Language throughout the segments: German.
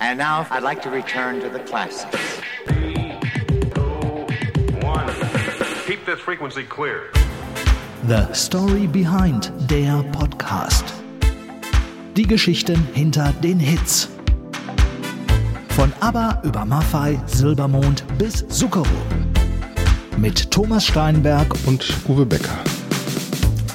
And now I'd like to return to the classics. One. Keep this frequency clear. The Story Behind der Podcast. Die Geschichten hinter den Hits. Von ABBA über Maffei, Silbermond bis Zucchero. Mit Thomas Steinberg Und Uwe Becker.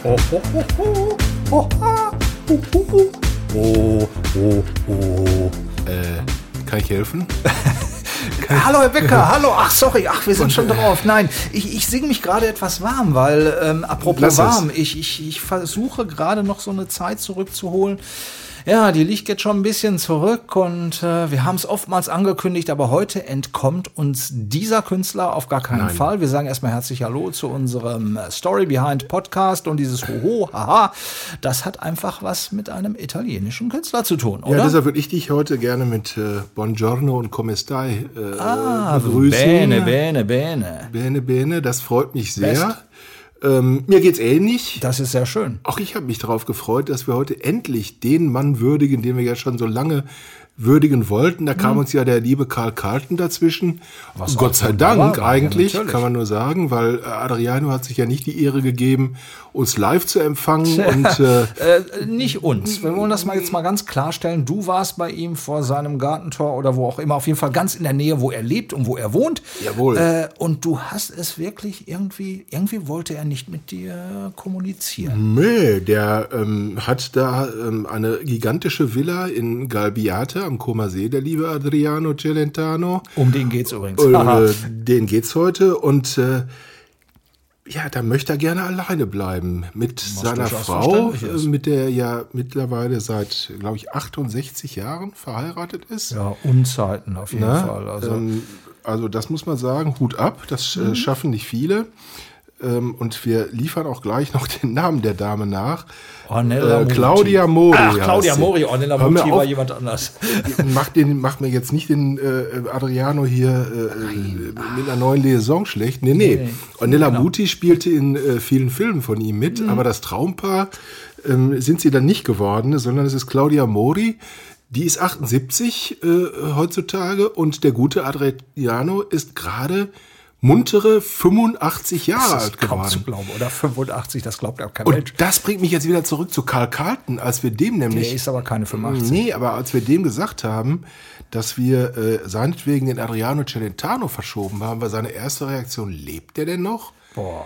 Oh, oh, oh, oh, oh, oh, oh, oh. Oh, oh, oh. Äh, kann ich helfen? Hallo Herr Becker, hallo. Ach sorry, ach wir sind schon drauf. Nein, ich, ich singe mich gerade etwas warm, weil ähm, apropos Lass es. warm, ich, ich, ich versuche gerade noch so eine Zeit zurückzuholen. Ja, die liegt jetzt schon ein bisschen zurück und äh, wir haben es oftmals angekündigt, aber heute entkommt uns dieser Künstler auf gar keinen Nein. Fall. Wir sagen erstmal herzlich Hallo zu unserem äh, Story Behind Podcast und dieses Hoho, haha, das hat einfach was mit einem italienischen Künstler zu tun, oder? Ja, deshalb würde ich dich heute gerne mit äh, Buongiorno und Come stai äh, ah, begrüßen. bene, bene, bene. Bene, bene, das freut mich sehr. Best. Ähm, mir geht's ähnlich. Das ist sehr schön. Auch ich habe mich darauf gefreut, dass wir heute endlich den Mann würdigen, den wir ja schon so lange würdigen wollten. Da kam uns ja der liebe Karl Carlton dazwischen. Mhm. Was Gott sei Dank war, ja, eigentlich, natürlich. kann man nur sagen, weil äh, Adriano hat sich ja nicht die Ehre gegeben, uns live zu empfangen. und äh, Äh, nicht uns. Wir wollen das mal jetzt mal ganz klarstellen. Du warst bei ihm vor seinem Gartentor oder wo auch immer, auf jeden Fall ganz in der Nähe, wo er lebt und wo er wohnt. Jawohl. Äh, und du hast es wirklich irgendwie, irgendwie wollte er nicht mit dir kommunizieren. Nee, der ähm, hat da ähm, eine gigantische Villa in Galbiate am Comer See, der liebe Adriano Celentano. Um den geht's übrigens. Äh, den geht's heute und äh, ja, da möchte er gerne alleine bleiben mit seiner durchaus Frau, äh, mit der er ja mittlerweile seit, glaube ich, 68 Jahren verheiratet ist. ja, Unzeiten auf jeden Ne? Fall. Also, ähm, also das muss man sagen, Hut ab, das Mhm. äh, schaffen nicht viele. Ähm, und wir liefern auch gleich noch den Namen der Dame nach. Ornella äh. Claudia Mori. Ach, Claudia. Mori, Ornella Muti war jemand anders. Mach, den, mach mir jetzt nicht den äh, Adriano hier äh, mit einer neuen Liaison schlecht. Nee, nee. Nee, Ornella genau. Muti spielte in äh, vielen Filmen von ihm mit, aber das Traumpaar ähm, sind sie dann nicht geworden, sondern es ist Claudia Mori. Die ist 78 äh, heutzutage und der gute Adriano ist gerade muntere 85 Jahre Das alt ist kaum zu geworden. glauben. Oder 85, das glaubt auch kein Und Mensch. das bringt mich jetzt wieder zurück zu Karl Carlton, als wir dem nämlich Der ist aber keine 85. Nee, aber als wir dem gesagt haben, dass wir äh, seinetwegen den Adriano Celentano verschoben haben, war seine erste Reaktion, lebt der denn noch? Boah.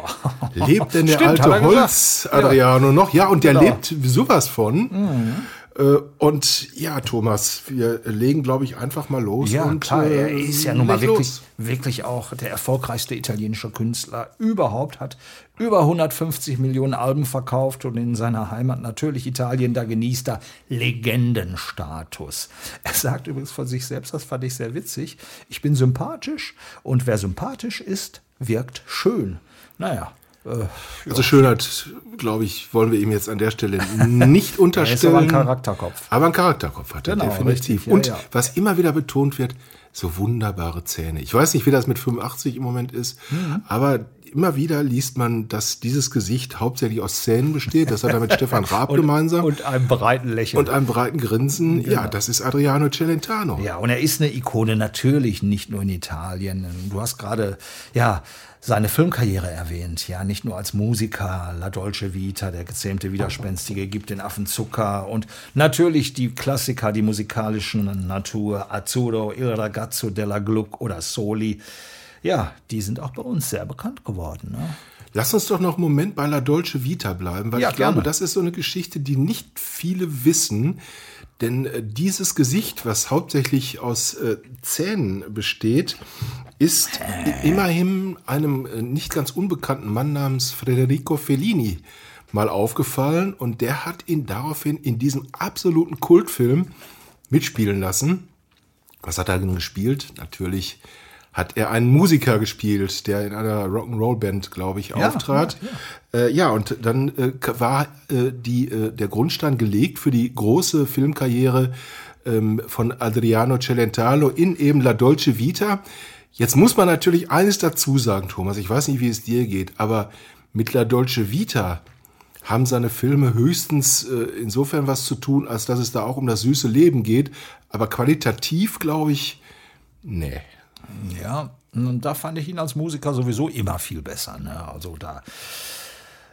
Lebt denn der Stimmt, alte gesagt. Holz-Adriano noch? Ja, und der Genau. lebt sowas von. Äh, und ja, Thomas, wir legen, glaube ich, einfach mal los. Ja, und, klar, er äh, ist ja nun mal wirklich, los. wirklich auch der erfolgreichste italienische Künstler überhaupt, hat über 150 Millionen Alben verkauft und in seiner Heimat natürlich Italien, da genießt er Legendenstatus. Er sagt übrigens von sich selbst, das fand ich sehr witzig, ich bin sympathisch und wer sympathisch ist, wirkt schön. Naja, äh, Also Schönheit, glaube ich, wollen wir ihm jetzt an der Stelle nicht unterstellen. aber ein Charakterkopf. Aber ein Charakterkopf hat er Genau, definitiv. richtig, ja, Und ja. was immer wieder betont wird, so wunderbare Zähne. Ich weiß nicht, wie das mit 85 im Moment ist, Mhm. aber immer wieder liest man, dass dieses Gesicht hauptsächlich aus Zähnen besteht. Das hat er mit Stefan Raab gemeinsam. und einem breiten Lächeln. und einem breiten Grinsen. Ja, das ist Adriano Celentano. Ja, und er ist eine Ikone natürlich nicht nur in Italien. Du hast gerade ja seine Filmkarriere erwähnt, ja, nicht nur als Musiker, La Dolce Vita, der gezähmte Widerspenstige gibt den Affen Zucker und natürlich die Klassiker, die musikalischen Natur, Azzurro, Il Ragazzo della Gluck oder Soli. Ja, die sind auch bei uns sehr bekannt geworden. Ne? Lass uns doch noch einen Moment bei La Dolce Vita bleiben, weil Ja, ich glaube, gerne. das ist so eine Geschichte, die nicht viele wissen. Denn äh, dieses Gesicht, was hauptsächlich aus äh, Zähnen besteht, ist i- immerhin einem äh, nicht ganz unbekannten Mann namens Federico Fellini mal aufgefallen und der hat ihn daraufhin in diesem absoluten Kultfilm mitspielen lassen. Was hat er denn gespielt? Natürlich hat er einen Musiker gespielt, der in einer Rock'n'Roll-Band, glaube ich, Ja, auftrat. Ja, Äh, ja und dann äh, war äh, die, äh, der Grundstein gelegt für die große Filmkarriere ähm, von Adriano Celentano in eben La Dolce Vita. Jetzt muss man natürlich eines dazu sagen, Thomas. Ich weiß nicht, wie es dir geht, aber mit La Dolce Vita haben seine Filme höchstens äh, insofern was zu tun, als dass es da auch um das süße Leben geht. Aber qualitativ, glaube ich, nee. Ja, und da fand ich ihn als Musiker sowieso immer viel besser. Ne? Also da.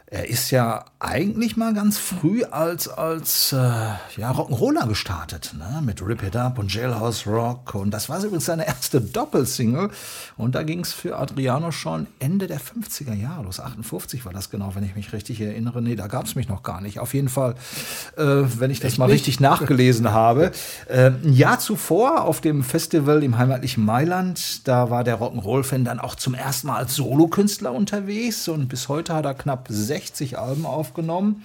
Er ist ja eigentlich mal ganz früh als, als äh, ja, Rock'n'Roller gestartet, ne? mit Rip It Up und Jailhouse Rock. Und das war übrigens seine erste Doppelsingle. Und da ging es für Adriano schon Ende der 50er Jahre los. 58 war das genau, wenn ich mich richtig erinnere. Nee, da gab es mich noch gar nicht. Auf jeden Fall, äh, wenn ich das mal richtig nachgelesen habe. Äh, ein Jahr zuvor auf dem Festival im heimatlichen Mailand, da war der Rock'n'Roll-Fan dann auch zum ersten Mal als Solokünstler unterwegs. Und bis heute hat er knapp 60 Alben aufgenommen.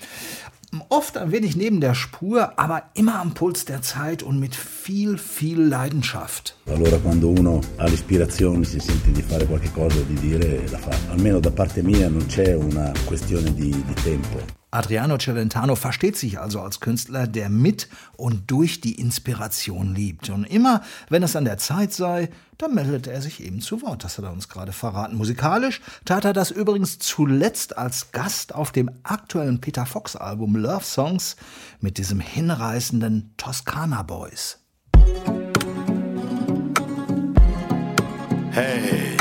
Oft ein wenig neben der Spur, aber immer am Puls der Zeit und mit viel, viel Leidenschaft. Allora quando uno ha l'ispirazione, si sente di fare qualche cosa, di dire, la fa. Almeno da parte mia non c'è una questione di, di tempo. Adriano Celentano versteht sich also als Künstler, der mit und durch die Inspiration liebt. Und immer, wenn es an der Zeit sei, dann meldet er sich eben zu Wort. Das hat er uns gerade verraten. Musikalisch tat er das übrigens zuletzt als Gast auf dem aktuellen Peter Fox Album Love Songs mit diesem hinreißenden Toskana Boys. Ehi,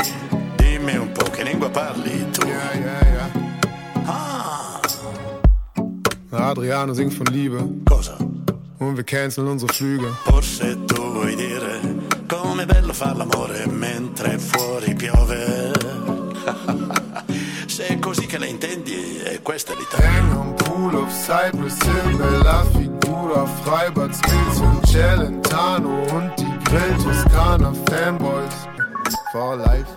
dimmi un po' che lingua parli tu. Adriano singt von Liebe Cosa? und wir canceln unsere Flüge. Forse tu vuoi dire com'è bello far l'amore mentre fuori piove. Se è così che la intendi, è questa l'Italia. Hang am Pool of Cypress Hill, Bella Figura, Freibad Skills und Celentano und die Grill Toskana Fanboys for life.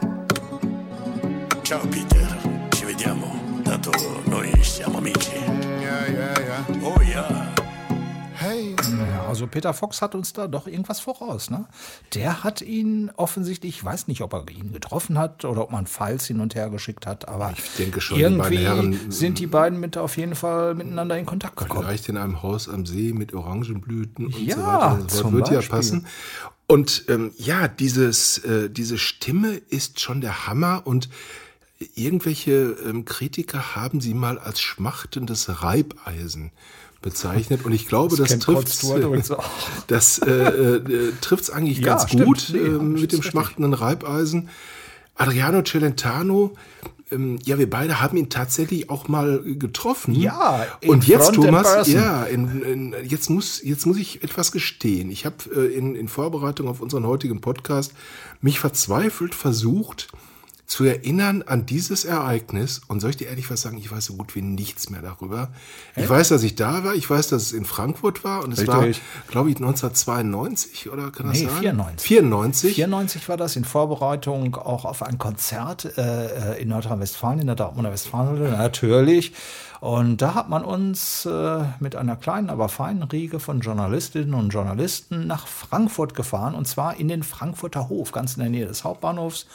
Ciao Peter. Tanto noi siamo amici. Ja, ja, ja. Oh ja. Hey. Ja, also Peter Fox hat uns da doch irgendwas voraus. Ne? Der hat ihn offensichtlich, ich weiß nicht, ob er ihn getroffen hat oder ob man Files hin und her geschickt hat, aber Ich denke schon, die irgendwie beiden Herren, sind die beiden mit auf jeden Fall miteinander in Kontakt gekommen. Vielleicht in einem Haus am See mit Orangenblüten und Ja, so weiter und so Wird ja Beispiel. passen. Und ähm, ja, dieses, äh, diese Stimme ist schon der Hammer und irgendwelche ähm, Kritiker haben sie mal als schmachtendes Reibeisen bezeichnet und ich glaube, das, Rod trifft das äh, äh, es eigentlich Ja, ganz stimmt. gut Nee, äh, mit dem schmachtenden Reibeisen. Adriano Celentano, ähm, ja, wir beide haben ihn tatsächlich auch mal getroffen. Ja, und jetzt, Thomas, ja, in, in, jetzt muss jetzt muss ich etwas gestehen. Ich habe äh, in, in Vorbereitung auf unseren heutigen Podcast mich verzweifelt versucht zu erinnern an dieses Ereignis. Und soll ich dir ehrlich was sagen? Ich weiß so gut wie nichts mehr darüber. Ich weiß, dass ich da war. Ich weiß, dass es in Frankfurt war. Und es war, Richtig. glaube ich, 1992 oder kann das Nee, sein? 94. 94. 94 war das in Vorbereitung auch auf ein Konzert äh, in Nordrhein-Westfalen, in der Dortmunder Westfalenhalle, natürlich. Und da hat man uns äh, mit einer kleinen, aber feinen Riege von Journalistinnen und Journalisten nach Frankfurt gefahren. Und zwar in den Frankfurter Hof, ganz in der Nähe des Hauptbahnhofs.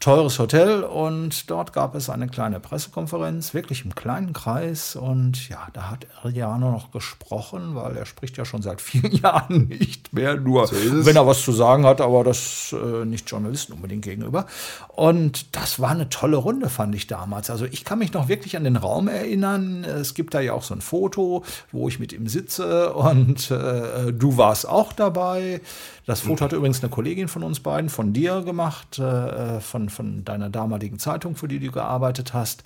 Teures Hotel und dort gab es eine kleine Pressekonferenz, wirklich im kleinen Kreis. Und ja, da hat Ariano noch gesprochen, weil er spricht ja schon seit vielen Jahren nicht mehr, nur es. wenn er was zu sagen hat, aber das äh, nicht Journalisten unbedingt gegenüber. Und das war eine tolle Runde, fand ich damals. Also ich kann mich noch wirklich an den Raum erinnern. Es gibt da ja auch so ein Foto, wo ich mit ihm sitze und äh, du warst auch dabei. Das Foto hat übrigens eine Kollegin von uns beiden, von dir gemacht, äh, von, von deiner damaligen Zeitung, für die du gearbeitet hast.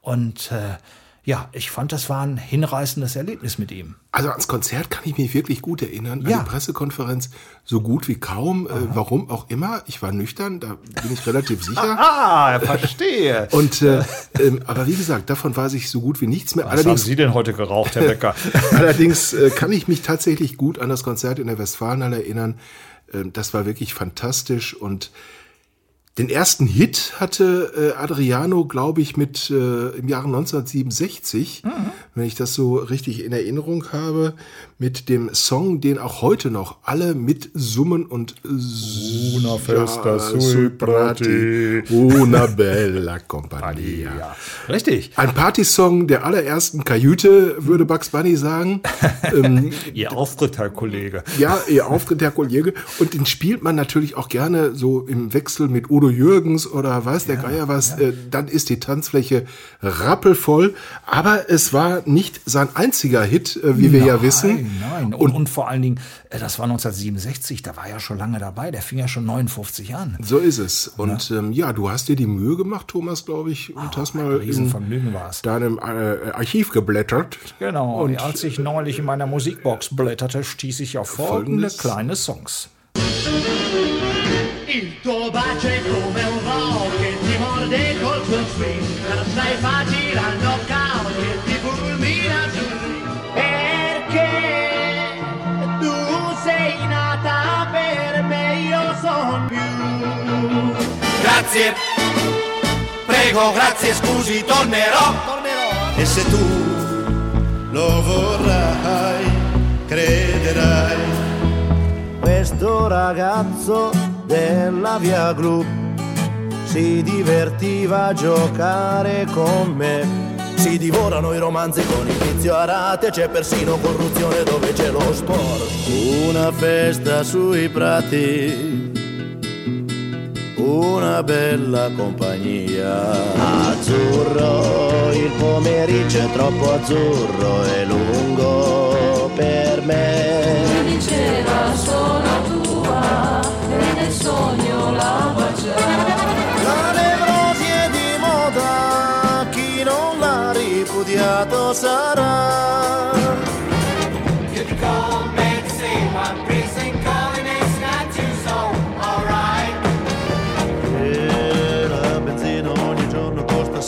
Und äh, ja, ich fand, das war ein hinreißendes Erlebnis mit ihm. Also ans Konzert kann ich mich wirklich gut erinnern. An Ja. die Pressekonferenz so gut wie kaum. Äh, warum auch immer. Ich war nüchtern, da bin ich relativ sicher. Ah, verstehe. Und äh, ähm, aber wie gesagt, davon weiß ich so gut wie nichts mehr. Was haben allerdings Sie denn heute geraucht, Herr Becker? allerdings äh, kann ich mich tatsächlich gut an das Konzert in der Westfalenhalle erinnern. Ähm, das war wirklich fantastisch und Den ersten Hit hatte äh, Adriano, glaube ich, mit äh, im Jahre 1967, Mhm. wenn ich das so richtig in Erinnerung habe, mit dem Song, den auch heute noch alle mitsummen und Una festa sui prati. una bella compagnia. Ja, richtig. Ein Partysong der allerersten Kajüte, würde Bugs Bunny sagen. ähm, Ihr Auftritt, Herr Kollege. ja, ihr Auftritt, Herr Kollege. Und den spielt man natürlich auch gerne so im Wechsel mit Udo Jürgens oder weiß der Geier was. Äh, dann ist die Tanzfläche rappelvoll. Aber es war nicht sein einziger Hit, äh, wie wir ja wissen. Nein, und, und, vor allen Dingen, äh, das war 1967, da war er ja schon lange dabei, der fing ja schon 59 an. So ist es. Und ähm, ja, du hast dir die Mühe gemacht, Thomas, glaube ich, und hast mal in Riesenvergnügen war es. deinem äh, Archiv geblättert. Genau, Und als ich neulich in meiner Musikbox blätterte, stieß ich auf folgende Folgendes. kleine Songs. Il tuo bacio è come un rock che ti morde col tuo swing Grazie, prego, grazie, scusi, tornerò. E se tu lo vorrai, crederai. Questo ragazzo della via Gru si divertiva a giocare con me. Si divorano i romanzi con inizio a rate, c'è persino corruzione dove c'è lo sport. Una festa sui prati, una bella compagnia. Azzurro, il pomeriggio è troppo azzurro e lungo per me. diceva sono tua e nel sogno la baciava. La nevrosi è di moda, chi non l'ha ripudiato sarà.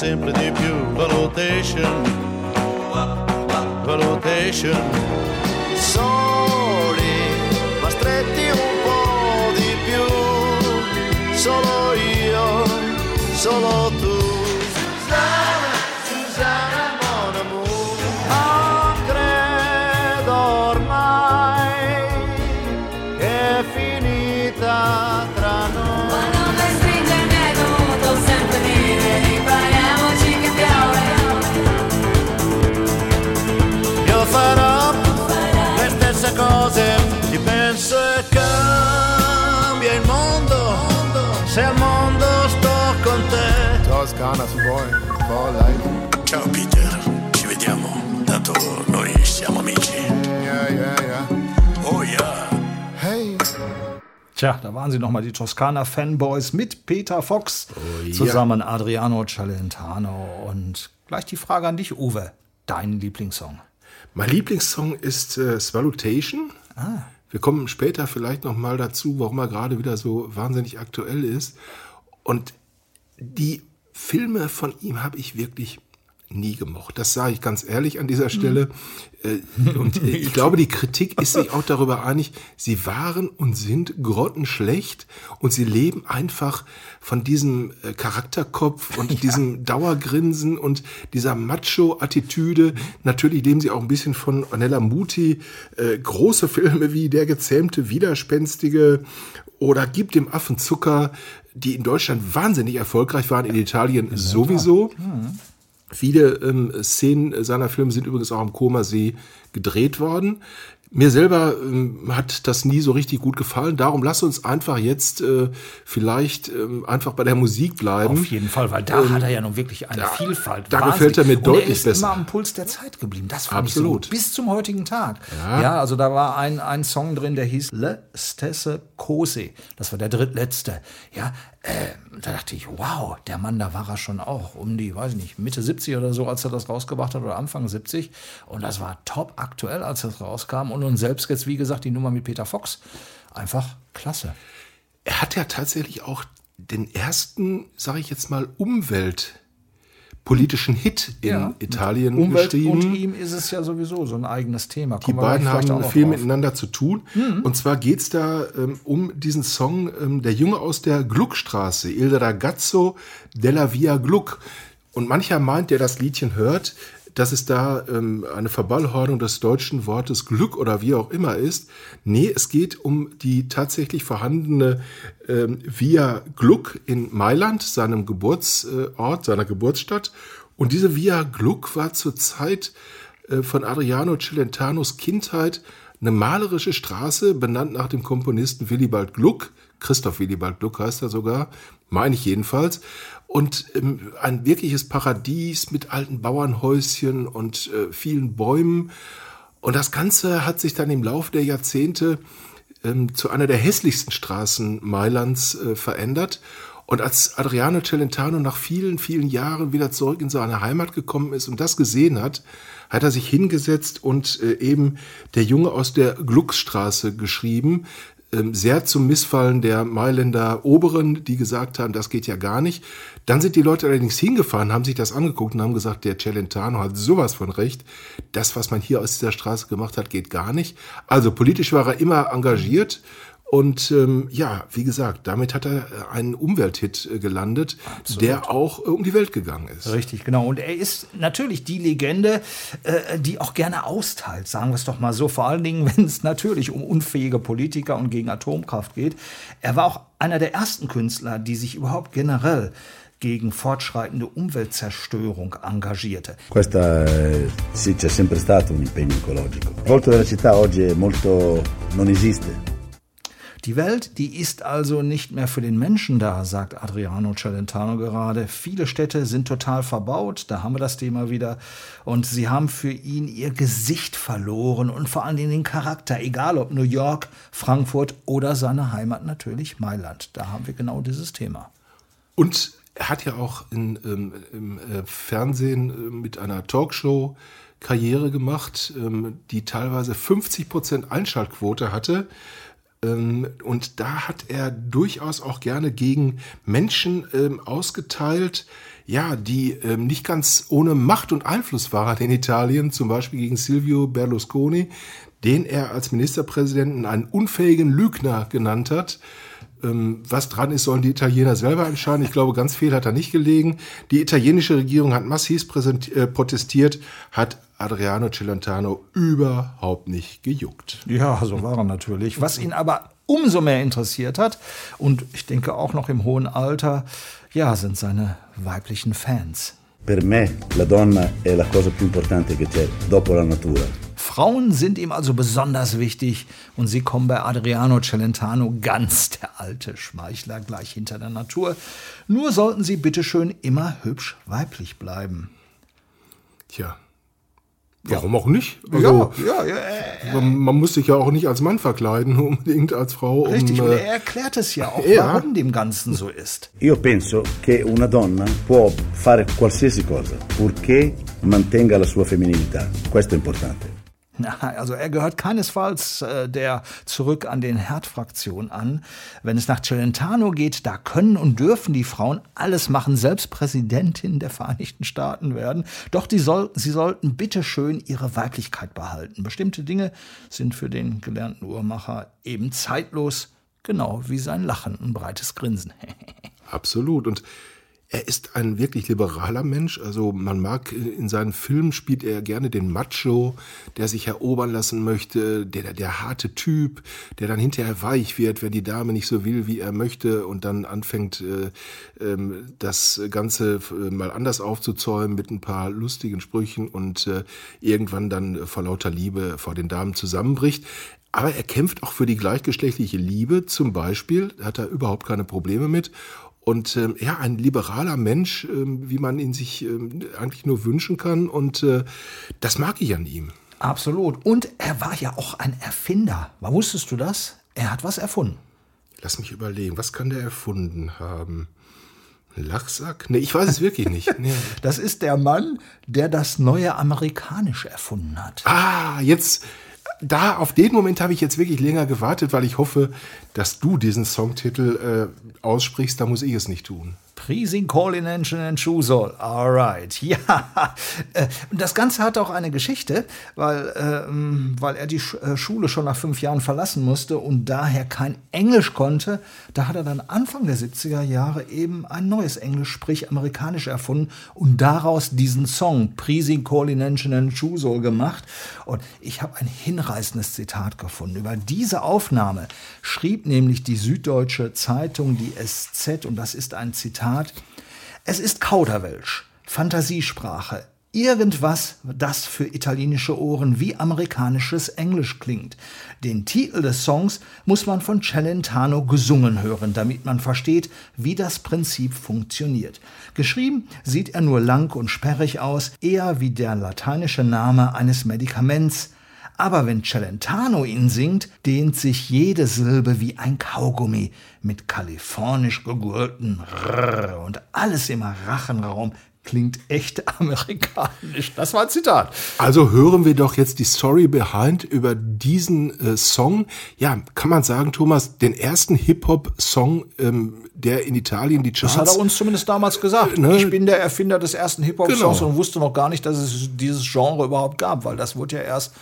Sempre di più. Valutation, valutation. Soli, ma stretti un po' di più. Solo io, solo tu. Tja, da waren sie nochmal die Toskana Fanboys mit Peter Fox, ja. zusammen Adriano Celentano. Und gleich die Frage an dich, Uwe. Dein Lieblingssong? Mein Lieblingssong ist äh, Salutation. Ah. Wir kommen später vielleicht noch mal dazu, warum er gerade wieder so wahnsinnig aktuell ist. Und die Filme von ihm habe ich wirklich nie gemocht. Das sage ich ganz ehrlich an dieser Stelle. Äh, Und äh, ich glaube, die Kritik ist sich auch darüber einig, sie waren und sind grottenschlecht und sie leben einfach von diesem äh, Charakterkopf und diesem Dauergrinsen und dieser Macho-Attitüde. Natürlich leben sie auch ein bisschen von Ornella Muti. Große Filme wie Der gezähmte Widerspenstige oder Gib dem Affen Zucker, die in Deutschland wahnsinnig erfolgreich waren, in Italien sowieso. Viele ähm, Szenen seiner Filme sind übrigens auch am Koma See gedreht worden. Mir selber ähm, hat das nie so richtig gut gefallen. Darum lass uns einfach jetzt äh, vielleicht ähm, einfach bei der Musik bleiben. Auf jeden Fall, weil da Ähm, hat er ja nun wirklich eine da- Vielfalt. da Wahnsinnig. gefällt er mir deutlich er ist besser. immer am Puls der Zeit geblieben. Das fand Absolut. ich so. Bis zum heutigen Tag. Ja. Ja, also da war ein, ein Song drin, der hieß Le Stesse Cose. Das war der drittletzte. Ja, äh, da dachte ich, wow, der Mann, da war er schon auch um die, weiß ich nicht, Mitte 70 oder so, als er das rausgebracht hat oder Anfang 70. Und das war top aktuell, als das rauskam. Und nun selbst jetzt, wie gesagt, die Nummer mit Peter Fox. Einfach klasse. Er hat ja tatsächlich auch den ersten, sage ich jetzt mal, Umwelt politischen Hit in Ja. Italien Umwelt geschrieben. und ihm ist es ja sowieso so ein eigenes Thema. Die Kommen wir beiden haben viel drauf. miteinander zu tun. Und zwar geht's da ähm, um diesen Song ähm, Der Junge aus der Gluckstraße, Il ragazzo della Via Gluck. Und mancher meint, der das Liedchen hört, dass es da ähm, eine Verballhornung des deutschen Wortes Glück oder wie auch immer ist. Nee, es geht um die tatsächlich vorhandene ähm, Via Gluck in Mailand, seinem Geburtsort, seiner Geburtsstadt. Und diese Via Gluck war zur Zeit äh, von Adriano Celentanos Kindheit eine malerische Straße, benannt nach dem Komponisten Willibald Gluck. Christoph Willibald Gluck heißt er sogar, meine ich jedenfalls. Und ähm, ein wirkliches Paradies mit alten Bauernhäuschen und äh, vielen Bäumen. Und das Ganze hat sich dann im Laufe der Jahrzehnte ähm, zu einer der hässlichsten Straßen Mailands äh, verändert. Und als Adriano Celentano nach vielen, vielen Jahren wieder zurück in seine Heimat gekommen ist und das gesehen hat, hat er sich hingesetzt und äh, eben der Junge aus der Glucksstraße geschrieben, sehr zum Missfallen der Mailänder Oberen, die gesagt haben, das geht ja gar nicht. Dann sind die Leute allerdings hingefahren, haben sich das angeguckt und haben gesagt, der Celentano hat sowas von recht. Das, was man hier aus dieser Straße gemacht hat, geht gar nicht. Also politisch war er immer engagiert. Und ähm, ja, wie gesagt, damit hat er äh, einen Umwelthit äh, gelandet, der auch äh, um die Welt gegangen ist. Richtig, genau. Und er ist natürlich die Legende, äh, die auch gerne austeilt, sagen wir es doch mal so. Vor allen Dingen, wenn es natürlich um unfähige Politiker und gegen Atomkraft geht. Er war auch einer der ersten Künstler, die sich überhaupt generell gegen fortschreitende Umweltzerstörung engagierte. Questa eh, sì, c'è sempre stato un impegno ecologico. Il volto della città oggi è molto non esiste. Die Welt, die ist also nicht mehr für den Menschen da, sagt Adriano Celentano gerade. Viele Städte sind total verbaut, da haben wir das Thema wieder. Und sie haben für ihn ihr Gesicht verloren und vor allen Dingen den Charakter, egal ob New York, Frankfurt oder seine Heimat natürlich Mailand. Da haben wir genau dieses Thema. Und er hat ja auch in, ähm, im äh, Fernsehen äh, mit einer Talkshow Karriere gemacht, ähm, die teilweise 50 Prozent Einschaltquote hatte. Ähm, und da hat er durchaus auch gerne gegen Menschen ähm, ausgeteilt, ja, die ähm, nicht ganz ohne Macht und Einfluss waren in Italien, zum Beispiel gegen Silvio Berlusconi, den er als Ministerpräsidenten einen unfähigen Lügner genannt hat. Ähm, was dran ist, sollen die Italiener selber entscheiden. Ich glaube, ganz viel hat da nicht gelegen. Die italienische Regierung hat massiv äh, protestiert, hat Adriano Celentano überhaupt nicht gejuckt. Ja, so war er natürlich. Was ihn aber umso mehr interessiert hat, und ich denke auch noch im hohen Alter, ja, sind seine weiblichen Fans. Per me la donna è la cosa più importante che c'è dopo la natura. Frauen sind ihm also besonders wichtig und sie kommen bei Adriano Celentano ganz der alte Schmeichler gleich hinter der Natur. Nur sollten sie bitteschön immer hübsch weiblich bleiben. Tja. Warum auch nicht? Also, ja, ja, ja, man, man muss sich ja auch nicht als Mann verkleiden, unbedingt als Frau. Um, Richtig, und äh, er erklärt es ja auch, Ja. warum dem Ganzen so ist. Io penso che una donna può fare qualsiasi cosa, purché mantenga la sua femminilità. Questo è importante. Na, also er gehört keinesfalls äh, der zurück an den Herd-Fraktion an. Wenn es nach Celentano geht, da können und dürfen die Frauen alles machen, selbst Präsidentin der Vereinigten Staaten werden. Doch die soll, sie sollten bitteschön ihre Weiblichkeit behalten. Bestimmte Dinge sind für den gelernten Uhrmacher eben zeitlos, genau wie sein Lachen, ein breites Grinsen. Absolut. Und er ist ein wirklich liberaler Mensch. Also man mag in seinen Filmen spielt er gerne den Macho, der sich erobern lassen möchte, der, der harte Typ, der dann hinterher weich wird, wenn die Dame nicht so will, wie er möchte und dann anfängt, äh, ähm, das Ganze äh, mal anders aufzuzäumen mit ein paar lustigen Sprüchen und äh, irgendwann dann vor lauter Liebe vor den Damen zusammenbricht. Aber er kämpft auch für die gleichgeschlechtliche Liebe zum Beispiel, hat er überhaupt keine Probleme mit. Und ähm, ja, ein liberaler Mensch, ähm, wie man ihn sich ähm, eigentlich nur wünschen kann. Und äh, das mag ich an ihm. Absolut. Und er war ja auch ein Erfinder. Wusstest du das? Er hat was erfunden. Lass mich überlegen, was kann der erfunden haben? Lachsack? Nee, ich weiß es wirklich nicht. Nee. Das ist der Mann, der das neue Amerikanisch erfunden hat. Ah, jetzt, da, auf den Moment habe ich jetzt wirklich länger gewartet, weil ich hoffe, dass du diesen Songtitel äh, aussprichst, da muss ich es nicht tun. Pleasing Calling Engine and Shoesol. Alright. Ja. Äh, Das Ganze hat auch eine Geschichte, weil, ähm, weil er die äh, Schule schon nach fünf Jahren verlassen musste und daher kein Englisch konnte. Da hat er dann Anfang der 70er Jahre eben ein neues Englisch, sprich amerikanisch erfunden und daraus diesen Song Pleasing Calling Engine and Shoesol gemacht. Und ich habe ein hinreißendes Zitat gefunden. Über diese Aufnahme schrieb nämlich die Süddeutsche Zeitung, die SZ, und das ist ein Zitat, es ist Kauderwelsch, Fantasiesprache, irgendwas, das für italienische Ohren wie amerikanisches Englisch klingt. Den Titel des Songs muss man von Celentano gesungen hören, damit man versteht, wie das Prinzip funktioniert. Geschrieben sieht er nur lang und sperrig aus, eher wie der lateinische Name eines Medikaments, aber wenn Celentano ihn singt, dehnt sich jede Silbe wie ein Kaugummi mit kalifornisch gegurten Rrr und alles im Rachenraum klingt echt amerikanisch. Das war ein Zitat. Also hören wir doch jetzt die Story behind über diesen äh, Song. Ja, kann man sagen, Thomas, den ersten Hip-Hop-Song, ähm, der in Italien die Charts... Das hat er uns zumindest damals gesagt. Ne? Ich bin der Erfinder des ersten Hip-Hop-Songs Genau. und wusste noch gar nicht, dass es dieses Genre überhaupt gab, weil das wurde ja erst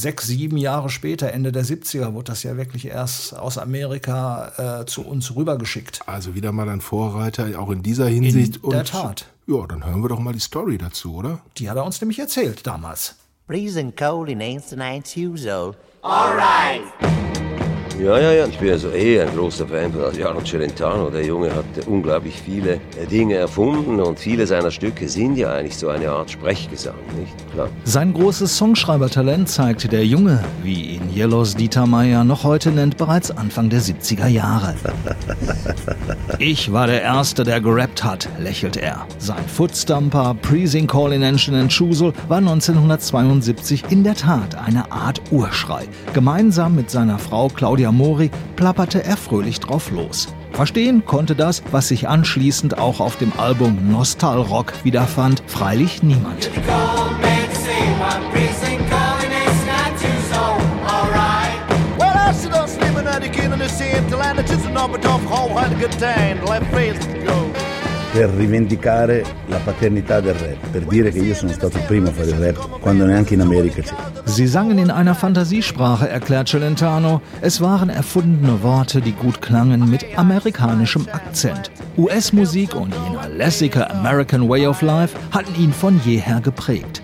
sechs, sieben Jahre später, Ende der 70er, wurde das ja wirklich erst aus Amerika äh, zu uns rübergeschickt. Also wieder mal ein Vorreiter, auch in dieser Hinsicht. In der Tat. Ja, dann hören wir doch mal die Story dazu, oder? Die hat er uns nämlich erzählt damals. Freezing cold in ancient usual. Alright. Ja, ja, ja. Ich bin also eh ein großer Fan von Adriano Celentano. Der Junge hat unglaublich viele äh, Dinge erfunden und viele seiner Stücke sind ja eigentlich so eine Art Sprechgesang, nicht? Klar. Sein großes Songschreibertalent zeigte der Junge, wie ihn Yellows Dieter Meier noch heute nennt, bereits Anfang der 70er Jahre. Ich war der Erste, der gerappt hat, lächelt er. Sein Footstumper Preasing Callin' Engine and Choosel war 1972 in der Tat eine Art Urschrei. Gemeinsam mit seiner Frau Claudia Mori plapperte er fröhlich drauf los. Verstehen konnte das, was sich anschließend auch auf dem Album Nostal Rock wiederfand, freilich niemand. Well, Per rivendicare la paternità del rap, per dire che io sono stato il primo a fare il rap quando neanche in America c'era. Sie sangen in einer Fantasiesprache, erklärt Celentano. Es waren erfundene Worte, die gut klangen mit amerikanischem Akzent. US-Musik und jener lässige American Way of Life hatten ihn von jeher geprägt.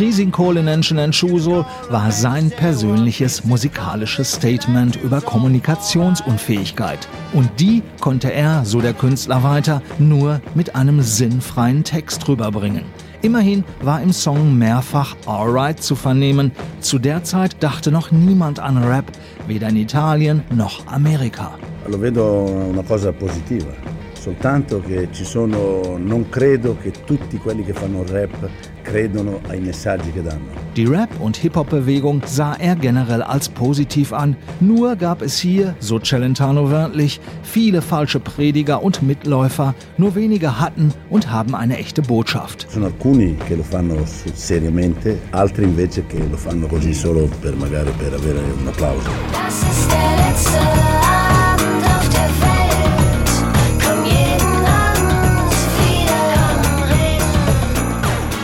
And Schuso war sein persönliches musikalisches Statement über Kommunikationsunfähigkeit. Und die konnte er, so der Künstler weiter, nur mit einem sinnfreien Text rüberbringen. Immerhin war im Song mehrfach Alright zu vernehmen. Zu der Zeit dachte noch niemand an Rap, weder in Italien noch Amerika. Lo vedo una cosa positiva, soltanto che ci sono, non credo che tutti quelli che fanno rap credono ai messaggi che danno. Die Rap- und Hip-Hop-Bewegung sah er generell als positiv an. Nur gab es hier, so Celentano wörtlich, viele falsche Prediger und Mitläufer. Nur wenige hatten und haben eine echte Botschaft. Sono alcuni che lo fanno seriamente, altri invece che lo fanno così solo per magari per avere un applauso. Das ist der letzte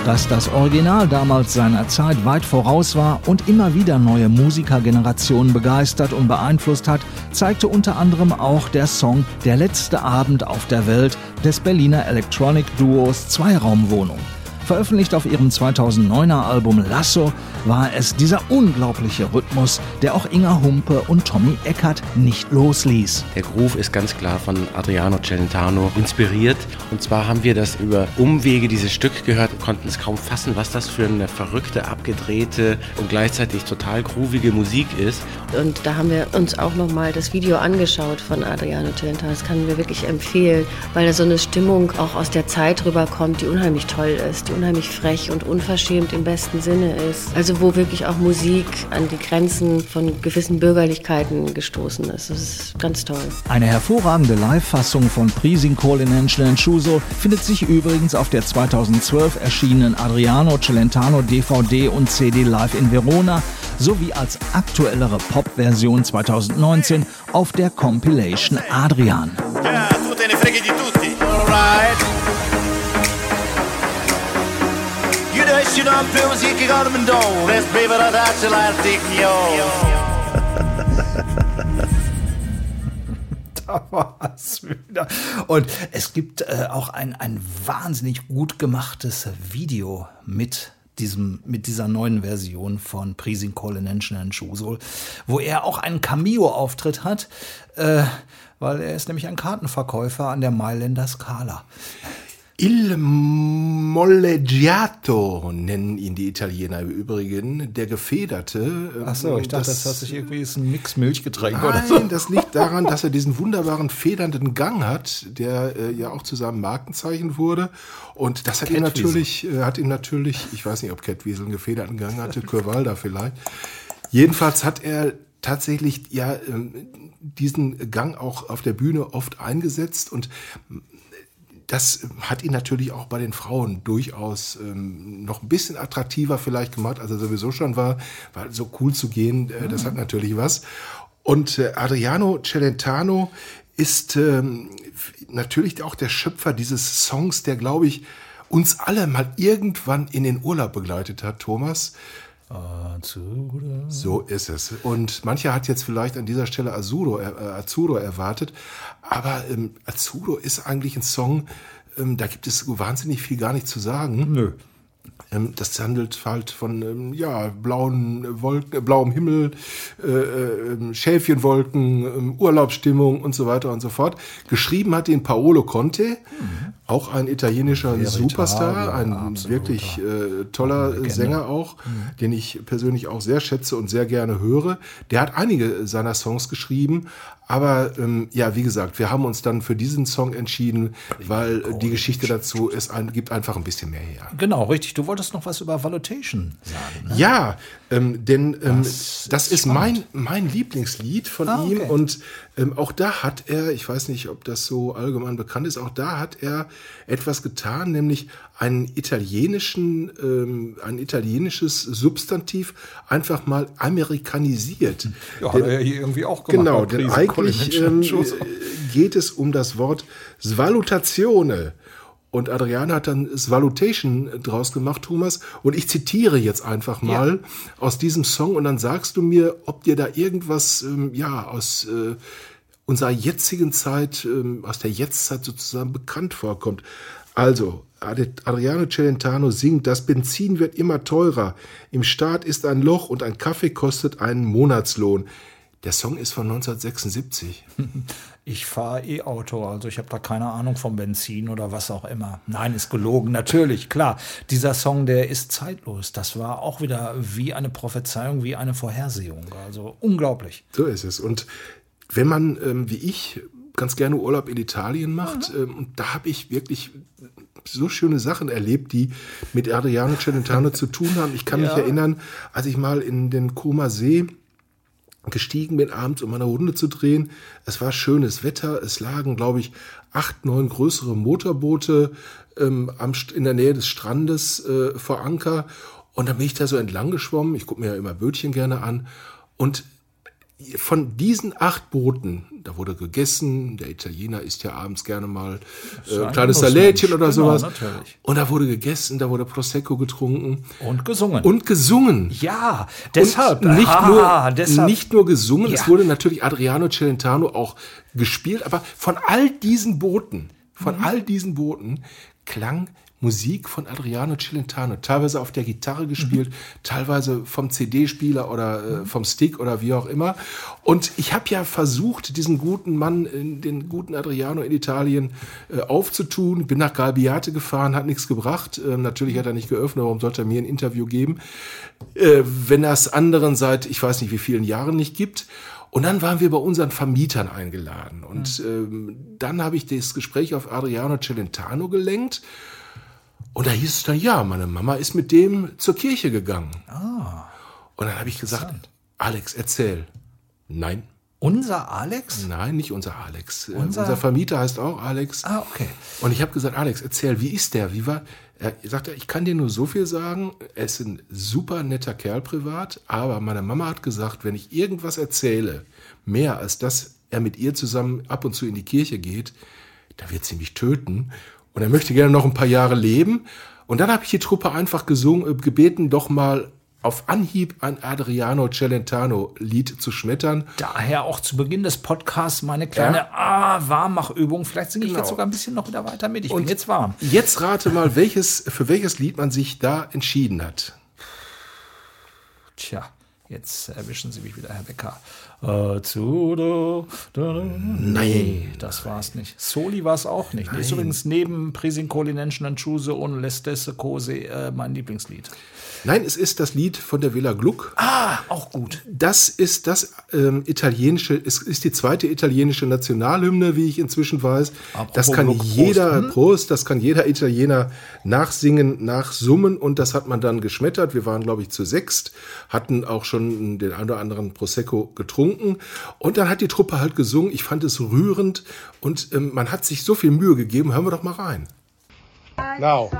Dass das Original damals seiner Zeit weit voraus war und immer wieder neue Musikergenerationen begeistert und beeinflusst hat, zeigte unter anderem auch der Song Der letzte Abend auf der Welt des Berliner Electronic Duos Zweiraumwohnung. Veröffentlicht auf ihrem 2009er Album Lasso war es dieser unglaubliche Rhythmus, der auch Inga Humpe und Tommy Eckert nicht losließ. Der Groove ist ganz klar von Adriano Celentano inspiriert. Und zwar haben wir das über Umwege dieses Stück gehört und konnten es kaum fassen, was das für eine verrückte, abgedrehte und gleichzeitig total groovige Musik ist. Und da haben wir uns auch nochmal das Video angeschaut von Adriano Celentano. Das kann wir wirklich empfehlen, weil da so eine Stimmung auch aus der Zeit rüberkommt, die unheimlich toll ist, die unheimlich frech und unverschämt im besten Sinne ist. Also wo wirklich auch Musik an die Grenzen von gewissen Bürgerlichkeiten gestoßen ist. Das ist ganz toll. Eine hervorragende Live-Fassung von Pleasing Colin and Schuso findet sich übrigens auf der 2012 erschienenen Adriano Celentano DVD und CD Live in Verona sowie als aktuellere Pop-Version 2019 auf der Compilation Adrian. Yeah, tu te ne freghi di tutti. alright. Jeder mit Don. Das Baby da hat sie leider dicken, yo. da war es wieder. Und es gibt äh, auch ein, ein wahnsinnig gut gemachtes Video mit diesem, mit dieser neuen Version von Prising Colinention and Chusol, wo er auch einen Cameo-Auftritt hat, äh, weil er ist nämlich ein Kartenverkäufer an der Mailänder Scala. Il Molleggiato nennen ihn die Italiener im Übrigen, der Gefederte. Ach so, ich dachte, das, hat sich irgendwie ist ein Mix Milchgetränk Nein, oder so. das liegt daran, dass er diesen wunderbaren federnden Gang hat, der äh, ja auch zu seinem Markenzeichen wurde. Und das hat ihn Catwiesel. natürlich, äh, hat ihn natürlich, ich weiß nicht, ob Catwiesel einen gefederten Gang hatte, Curvalda vielleicht. Jedenfalls hat er tatsächlich ja ähm, diesen Gang auch auf der Bühne oft eingesetzt und das hat ihn natürlich auch bei den Frauen durchaus ähm, noch ein bisschen attraktiver vielleicht gemacht, als er sowieso schon war, weil so cool zu gehen, äh, das hat natürlich was. Und äh, Adriano Celentano ist ähm, natürlich auch der Schöpfer dieses Songs, der, glaube ich, uns alle mal irgendwann in den Urlaub begleitet hat, Thomas. So ist es. Und mancher hat jetzt vielleicht an dieser Stelle Azuro, äh, Azuro erwartet, aber ähm, Azuro ist eigentlich ein Song, ähm, da gibt es wahnsinnig viel gar nicht zu sagen. Nö. Ähm, das handelt halt von ähm, ja, blauen Wolken, äh, blauem Himmel, äh, äh, Schäfchenwolken, ähm, Urlaubsstimmung und so weiter und so fort. Geschrieben hat ihn Paolo Conte, auch ein italienischer Veritable, Superstar, ein absoluter. wirklich äh, toller. Sänger auch, den ich persönlich auch sehr schätze und sehr gerne höre. Der hat einige seiner Songs geschrieben, aber ähm, ja, wie gesagt, wir haben uns dann für diesen Song entschieden, weil äh, die Geschichte dazu ist ein, gibt einfach ein bisschen mehr her. Genau, richtig. Du wolltest noch was über Valutation sagen. Ne? Ja, ähm, denn ähm, Das das, ist ist mein, mein Lieblingslied von Ah, ihm okay. und ähm, auch da hat er, ich weiß nicht, ob das so allgemein bekannt ist, auch da hat er etwas getan, nämlich einen italienischen, ähm, ein italienisches Substantiv einfach mal amerikanisiert. Ja, hat er ja hier irgendwie auch gemacht Genau, bei denn eigentlich ähm, äh, geht es um das Wort Svalutazione. Und Adriane hat dann Svalutation draus gemacht, Thomas. Und ich zitiere jetzt einfach mal aus diesem Song und dann sagst du mir, ob dir da irgendwas, ähm, ja, aus äh, unserer jetzigen Zeit, ähm, aus der Jetztzeit sozusagen bekannt vorkommt. Also, Ad- Adriano Celentano singt, das Benzin wird immer teurer. Im Staat ist ein Loch und ein Kaffee kostet einen Monatslohn. Der Song ist von 1976. Ich fahre E-Auto, also ich habe da keine Ahnung vom Benzin oder was auch immer. Nein, ist gelogen, natürlich, klar. Dieser Song, der ist zeitlos. Das war auch wieder wie eine Prophezeiung, wie eine Vorhersehung. Also unglaublich. So ist es. Und wenn man, ähm, wie ich, ganz gerne Urlaub in Italien macht, ähm, und da habe ich wirklich so schöne Sachen erlebt, die mit Adriano Celentano zu tun haben. Ich kann mich Ja. erinnern, als ich mal in den Koma See gestiegen bin, abends, um eine Runde zu drehen. Es war schönes Wetter. Es lagen, glaube ich, acht, neun größere Motorboote ähm, am, in der Nähe des Strandes äh, vor Anker. Und dann bin ich da so entlang geschwommen. Ich gucke mir ja immer Bötchen gerne an. Und von diesen acht Booten, da wurde gegessen, der Italiener isst ja abends gerne mal äh, ein ein kleines. Salätchen oder Genau, sowas. natürlich. Und da wurde gegessen, da wurde Prosecco getrunken. Und gesungen. Und gesungen. Ja, deshalb. Und nicht, Ah, nur, deshalb. nicht nur gesungen, Ja. es wurde natürlich Adriano Celentano auch gespielt, aber von all diesen Booten, von Mhm. all diesen Booten klang Musik von Adriano Celentano, teilweise auf der Gitarre gespielt, Mhm. teilweise vom CD-Spieler oder äh, vom Stick oder wie auch immer. Und ich habe ja versucht, diesen guten Mann, in, den guten Adriano in Italien äh, aufzutun. Bin nach Galbiate gefahren, hat nichts gebracht. Ähm, natürlich hat er nicht geöffnet, warum sollte er mir ein Interview geben? Äh, wenn es anderen seit, ich weiß nicht wie vielen Jahren nicht gibt. Und dann waren wir bei unseren Vermietern eingeladen. Und ähm, dann habe ich das Gespräch auf Adriano Celentano gelenkt. Und da hieß es dann, ja, meine Mama ist mit dem zur Kirche gegangen. Ah. Und dann habe ich gesagt, Alex, erzähl. Nein. Unser Alex? Nein, nicht unser Alex. Äh, Unser- Unser, Vermieter heißt auch Alex. Ah, okay. Und ich habe gesagt, Alex, erzähl, wie ist der? Wie war? Er sagte, ich kann dir nur so viel sagen. Er ist ein super netter Kerl privat, aber meine Mama hat gesagt, wenn ich irgendwas erzähle, mehr als dass er mit ihr zusammen ab und zu in die Kirche geht, da wird sie mich töten. Und er möchte gerne noch ein paar Jahre leben. Und dann habe ich die Truppe einfach gesungen, äh, gebeten, doch mal auf Anhieb ein Adriano Celentano-Lied zu schmettern. Daher auch zu Beginn des Podcasts meine kleine ah, Warmmachübung. Vielleicht singe ich Genau. jetzt sogar ein bisschen noch wieder weiter mit. Ich Und bin jetzt warm. Jetzt rate mal, welches, für welches Lied man sich da entschieden hat. Tja, jetzt erwischen Sie mich wieder, Herr Becker. Da, Nee, das war's nicht. Soli war es auch nicht. Ist Nein. übrigens neben Prisincolinenschen und Chuse und Lestesse Cose äh, mein Lieblingslied. Nein, es ist das Lied von der Villa Gluck. Ah, auch gut. Das ist das ähm, italienische, es ist die zweite italienische Nationalhymne, wie ich inzwischen weiß. das kann Gluck, Prost. jeder, Hm? Prost, das kann jeder Italiener nachsingen, nachsummen und das hat man dann geschmettert. Wir waren, glaube ich, zu sechst, hatten auch schon den ein oder anderen Prosecco getrunken und dann hat die Truppe halt gesungen. Ich fand es rührend und ähm, man hat sich so viel Mühe gegeben. Hören wir doch mal rein. Now,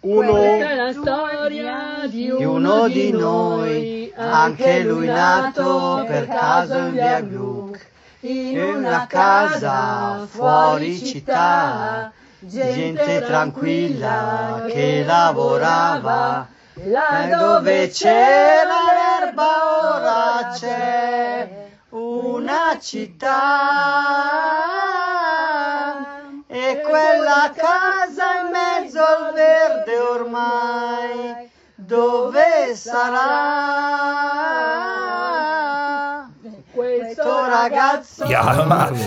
Questa è la storia di Di uno di noi, anche lui nato per caso in via Gluck, in una casa fuori città, gente tranquilla che lavorava, là dove c'era l'erba ora c'è città e quella casa in mezzo al verde ormai dove sarà questo ragazzo Ja, hör mal.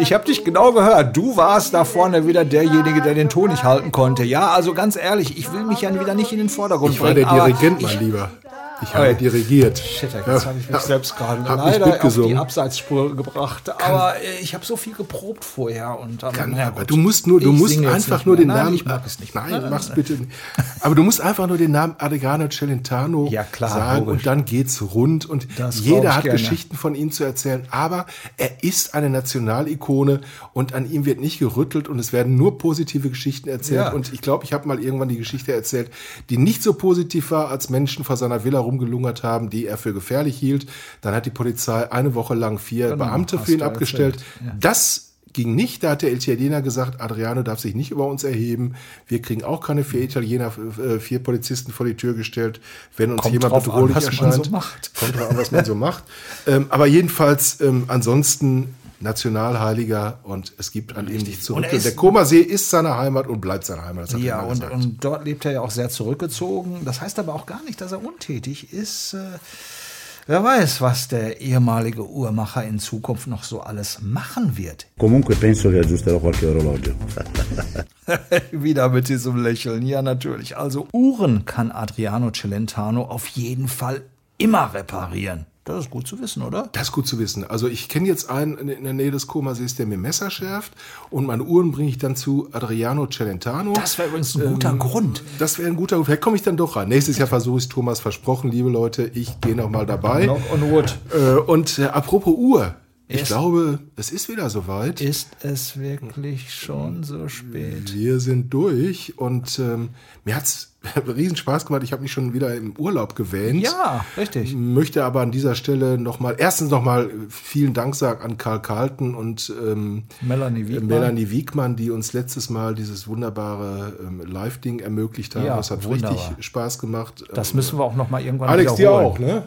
Ich habe dich genau gehört. Du warst da vorne wieder derjenige, der den Ton nicht halten konnte. Ja, also ganz ehrlich, ich will mich ja wieder nicht in den Vordergrund Ich war bringen. der aber Dirigent, ich, mein Lieber. Ich habe dirigiert. Shit, jetzt Ja, habe ich mich ja, selbst gerade leider auf die. Abseitsspur gebracht. Aber äh, ich habe so viel geprobt vorher und dann, Kann, na aber gut. du musst nur, du Ich musst einfach nur den Nein, Namen. Ich mag es nicht. Nein, Nein, mach's bitte. nicht. Aber du musst einfach nur den Namen Adriano Celentano Ja, klar, sagen logisch. und dann geht's rund und Das jeder hat gerne. Geschichten von ihm zu erzählen. Aber er ist eine Nationalikone und an ihm wird nicht gerüttelt und es werden nur positive Geschichten erzählt. Ja. Und ich glaube, ich habe mal irgendwann die Geschichte erzählt, die nicht so positiv war, als Menschen vor seiner Villa rumgelungert haben, die er für gefährlich hielt. Dann hat die Polizei eine Woche lang vier Genau, Beamte für ihn abgestellt. ja. Das ging nicht. Da hat der Italiener gesagt, Adriano darf sich nicht über uns erheben. Wir kriegen auch keine vier Italiener, äh, vier Polizisten vor die Tür gestellt, wenn uns Kommt jemand bedrohlich erscheint. so macht. Kommt drauf an, was man so macht. Ähm, aber jedenfalls, ähm, ansonsten Nationalheiliger und es gibt an ihm nichts zu Und er Der Komasee ist seine Heimat und bleibt seine Heimat. Das hat Ja, und, und dort lebt er ja auch sehr zurückgezogen. Das heißt aber auch gar nicht, dass er untätig ist. Äh, Wer weiß, was der ehemalige Uhrmacher in Zukunft noch so alles machen wird. Comunque penso che aggiusterò qualche orologio. Wieder mit diesem Lächeln. Ja, natürlich. Also Uhren kann Adriano Celentano auf jeden Fall immer reparieren. Das ist gut zu wissen, oder? Das ist gut zu wissen. Also ich kenne jetzt einen in der Nähe des Komasees, der mir Messer schärft und meine Uhren bringe ich dann zu Adriano Celentano. Das wäre übrigens ein guter Grund. Das wäre ein guter Grund. Vielleicht komme ich dann doch rein. Nächstes Jahr versuche ich es, Thomas, versprochen, liebe Leute. Ich gehe noch mal dabei. Knock on wood. Äh, und äh, apropos Uhr. Ich Ist- glaube, es ist wieder soweit. Ist es wirklich schon so spät? Wir sind durch und ähm, mir hat's riesen Spaß gemacht. Ich habe mich schon wieder im Urlaub gewähnt. Ja, richtig. Möchte aber an dieser Stelle nochmal, erstens nochmal vielen Dank sagen an Karl Carlton und ähm, Melanie Wiegmann. Melanie Wiegmann, die uns letztes Mal dieses wunderbare ähm, Live-Ding ermöglicht haben. Ja, das hat wunderbar. richtig Spaß gemacht. Das müssen wir auch noch mal irgendwann Alex, dir wiederholen. auch, ne?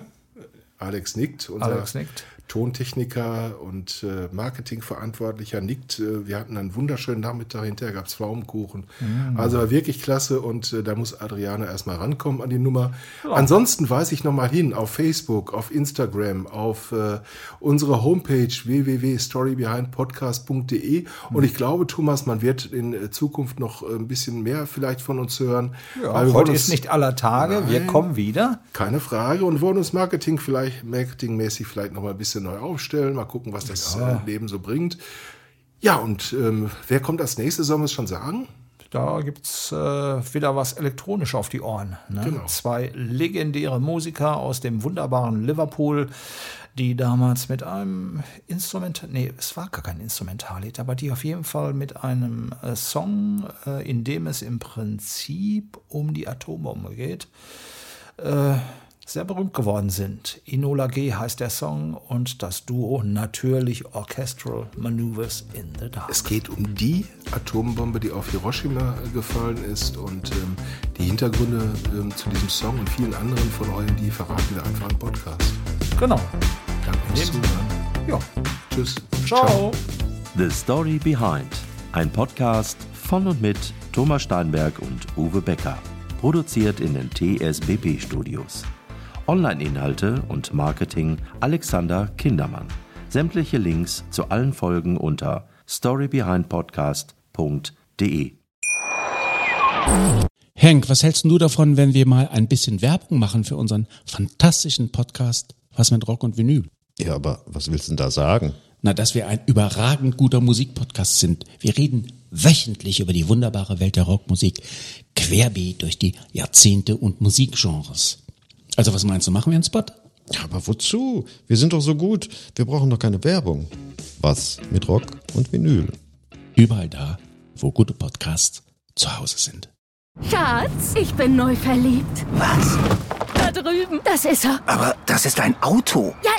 Alex nickt, unser Alex nickt. Tontechniker und äh, Marketingverantwortlicher nickt. Äh, wir hatten einen wunderschönen Nachmittag, hinterher gab es Pflaumenkuchen. Mm. Also war wirklich klasse und äh, da muss Adriano erstmal rankommen an die Nummer. Ansonsten weise ich nochmal hin auf Facebook, auf Instagram, auf äh, unsere Homepage www.storybehindpodcast.de und ich glaube, Thomas, man wird in äh, Zukunft noch ein bisschen mehr vielleicht von uns hören. Ja, wir heute uns- ist nicht aller Tage. Wir Nein. kommen wieder. keine Frage und wollen uns Marketing vielleicht, marketingmäßig vielleicht noch mal ein bisschen neu aufstellen. Mal gucken, was das Ja. äh, Leben so bringt. Ja, und ähm, wer kommt als nächstes, sollen wir es schon sagen? Da gibt's äh, wieder was elektronisch auf die Ohren. Ne? Genau. Zwei legendäre Musiker aus dem wunderbaren Liverpool, die damals mit einem Instrument, nee, es war gar kein Instrumentallied, aber die auf jeden Fall mit einem äh, Song, äh, in dem es im Prinzip um die Atombombe geht, äh, sehr berühmt geworden sind. Enola G heißt der Song und das Duo natürlich Orchestral Maneuvers in the Dark. Es geht um die Atombombe, die auf Hiroshima gefallen ist und ähm, die Hintergründe ähm, zu diesem Song und vielen anderen von euch, die verraten wir einfach im Podcast. Genau. Danke fürs Zuhören. Ja. Tschüss. Ciao. The Story Behind. Ein Podcast von und mit Thomas Steinberg und Uwe Becker. Produziert in den TSBP Studios. Online-Inhalte und Marketing Alexander Kindermann. Sämtliche Links zu allen Folgen unter storybehindpodcast.de. Henk, was hältst du davon, wenn wir mal ein bisschen Werbung machen für unseren fantastischen Podcast Was mit Rock und Vinyl? Ja, aber was willst du denn da sagen? Na, dass wir ein überragend guter Musikpodcast sind. Wir reden wöchentlich über die wunderbare Welt der Rockmusik, querbeet durch die Jahrzehnte und Musikgenres. Also was meinst du, machen wir einen Spot? Ja, aber wozu? Wir sind doch so gut. Wir brauchen doch keine Werbung. Was mit Rock und Vinyl? Überall da, wo gute Podcasts zu Hause sind. Schatz, ich bin neu verliebt. Was? Da drüben. Das ist er. Aber das ist ein Auto. Ja,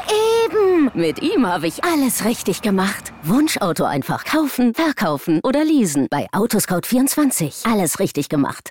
eben. Mit ihm habe ich alles richtig gemacht. Wunschauto einfach kaufen, verkaufen oder leasen. Bei Autoscout24. Alles richtig gemacht.